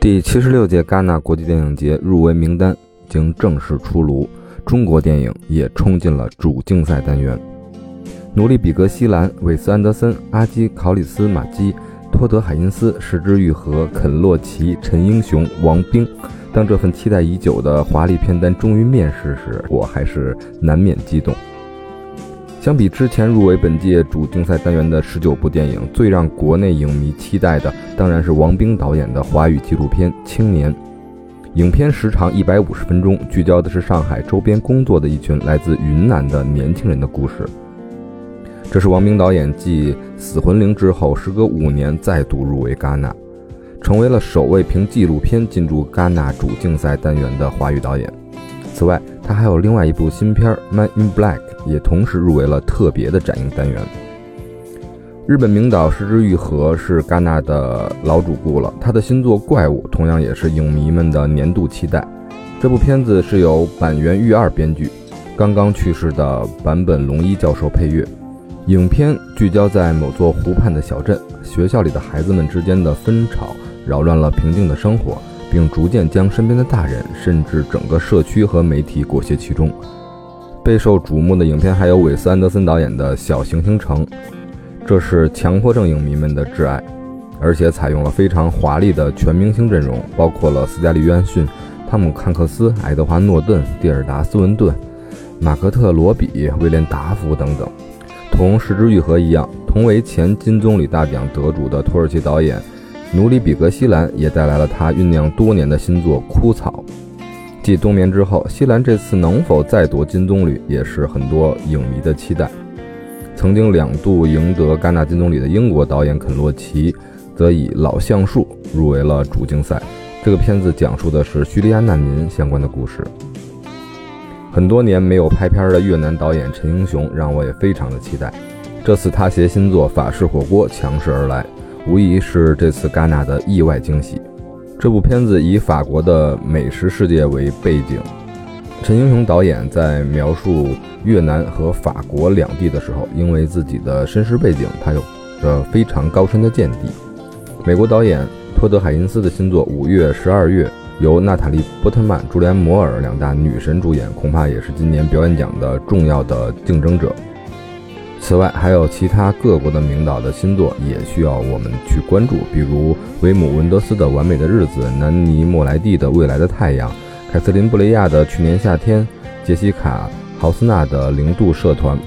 第七十六届戛纳国际电影节入围名单已经正式出炉，中国电影也冲进了主竞赛单元。努力·比格西兰、韦斯·安德森、阿基·考里斯马基、托德·海因斯、石之玉和、肯·洛奇、陈英雄、王冰。当这份期待已久的华丽片单终于面世时，我还是难免激动。相比之前入围本届主竞赛单元的十九部电影，最让国内影迷期待的当然是王冰导演的华语纪录片《青年》。影片时长一百五十分钟，聚焦的是上海周边工作的一群来自云南的年轻人的故事。这是王冰导演继《死魂灵》之后，时隔五年再度入围戛纳，成为了首位凭纪录片进驻戛纳主竞赛单元的华语导演。此外，他还有另外一部新片《Man in Black》，也同时入围了特别的展映单元。日本名导石之愈和是戛纳的老主顾了，他的新作《怪物》同样也是影迷们的年度期待。这部片子是由板垣裕二编剧，刚刚去世的坂本龙一教授配乐。影片聚焦在某座湖畔的小镇，学校里的孩子们之间的纷吵扰乱了平静的生活。并逐渐将身边的大人，甚至整个社区和媒体裹挟其中。备受瞩目的影片还有韦斯·安德森导演的《小行星城》，这是强迫症影迷们的挚爱，而且采用了非常华丽的全明星阵容，包括了斯嘉丽·约翰逊、汤姆·汉克斯、爱德华·诺顿、蒂尔达·斯文顿、马克特·罗比、威廉·达福等等。同《失之愈合》一样，同为前金棕榈大奖得主的土耳其导演。努里·比格西兰也带来了他酝酿多年的新作《枯草》。继冬眠之后，西兰这次能否再夺金棕榈，也是很多影迷的期待。曾经两度赢得戛纳金棕榈的英国导演肯·洛奇，则以《老橡树》入围了主竞赛。这个片子讲述的是叙利亚难民相关的故事。很多年没有拍片的越南导演陈英雄，让我也非常的期待。这次他携新作《法式火锅》强势而来。无疑是这次戛纳的意外惊喜。这部片子以法国的美食世界为背景，陈英雄导演在描述越南和法国两地的时候，因为自己的身世背景，他有着非常高深的见地。美国导演托德·海因斯的新作《五月十二月》，由娜塔莉·波特曼、朱莲·摩尔两大女神主演，恐怕也是今年表演奖的重要的竞争者。此外，还有其他各国的名导的新作也需要我们去关注，比如维姆·文德斯的《完美的日子》，南尼·莫莱蒂的《未来的太阳》，凯瑟琳·布雷亚的《去年夏天》，杰西卡·豪斯纳的《零度社团》，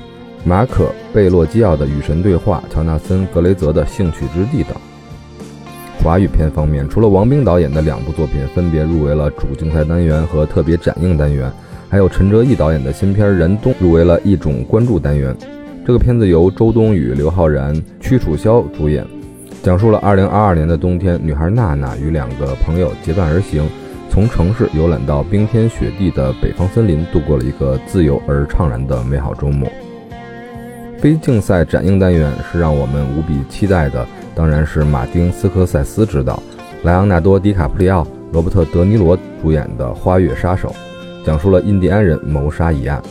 马可·贝洛基奥的《与神对话》，乔纳森·格雷泽的《兴趣之地》等。华语片方面，除了王冰导演的两部作品分别入围了主竞赛单元和特别展映单元，还有陈哲艺导演的新片《燃冬》入围了一种关注单元。这个片子由周冬雨、刘昊然、屈楚萧主演，讲述了2022年的冬天，女孩娜娜与两个朋友结伴而行，从城市游览到冰天雪地的北方森林，度过了一个自由而怅然的美好周末。非竞赛展映单元是让我们无比期待的，当然是马丁斯科塞斯执导、莱昂纳多·迪卡普里奥、罗伯特·德尼罗主演的《花月杀手》，讲述了印第安人谋杀一案。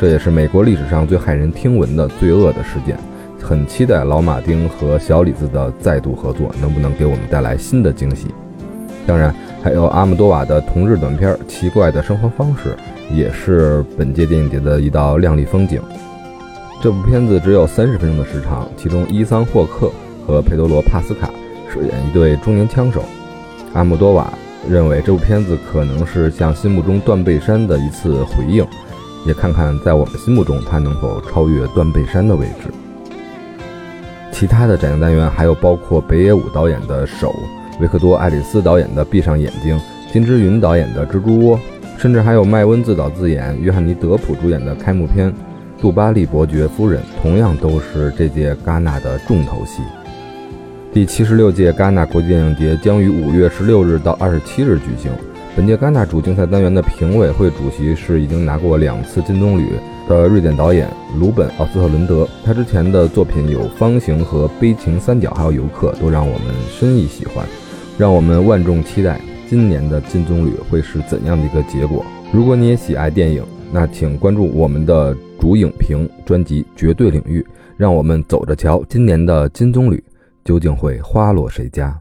这也是美国历史上最骇人听闻的罪恶的事件，很期待老马丁和小李子的再度合作，能不能给我们带来新的惊喜？当然，还有阿姆多瓦的同日短片《奇怪的生活方式》，也是本届电影节的一道亮丽风景。这部片子只有三十分钟的时长，其中伊桑霍克和佩德罗帕斯卡饰演一对中年枪手。阿姆多瓦认为这部片子可能是向心目中断背山的一次回应。也看看在我们心目中，他能否超越断背山的位置。其他的展映单元还有包括北野武导演的《手》，维克多·爱丽丝导演的《闭上眼睛》，金之云导演的《蜘蛛窝》，甚至还有麦温自导自演、约翰尼·德普主演的开幕片《杜巴利伯爵夫人》，同样都是这届戛纳的重头戏。第七十六届戛纳国际电影节将于五月十六日到二十七日举行。本届戛纳主竞赛单元的评委会主席是已经拿过两次金棕榈的瑞典导演鲁本·奥斯特伦德。他之前的作品有《方形》和《悲情三角》，还有《游客》，都让我们深意喜欢，让我们万众期待今年的金棕榈会是怎样的一个结果。如果你也喜爱电影，那请关注我们的主影评专辑《绝对领域》，让我们走着瞧今年的金棕榈。究竟会花落谁家？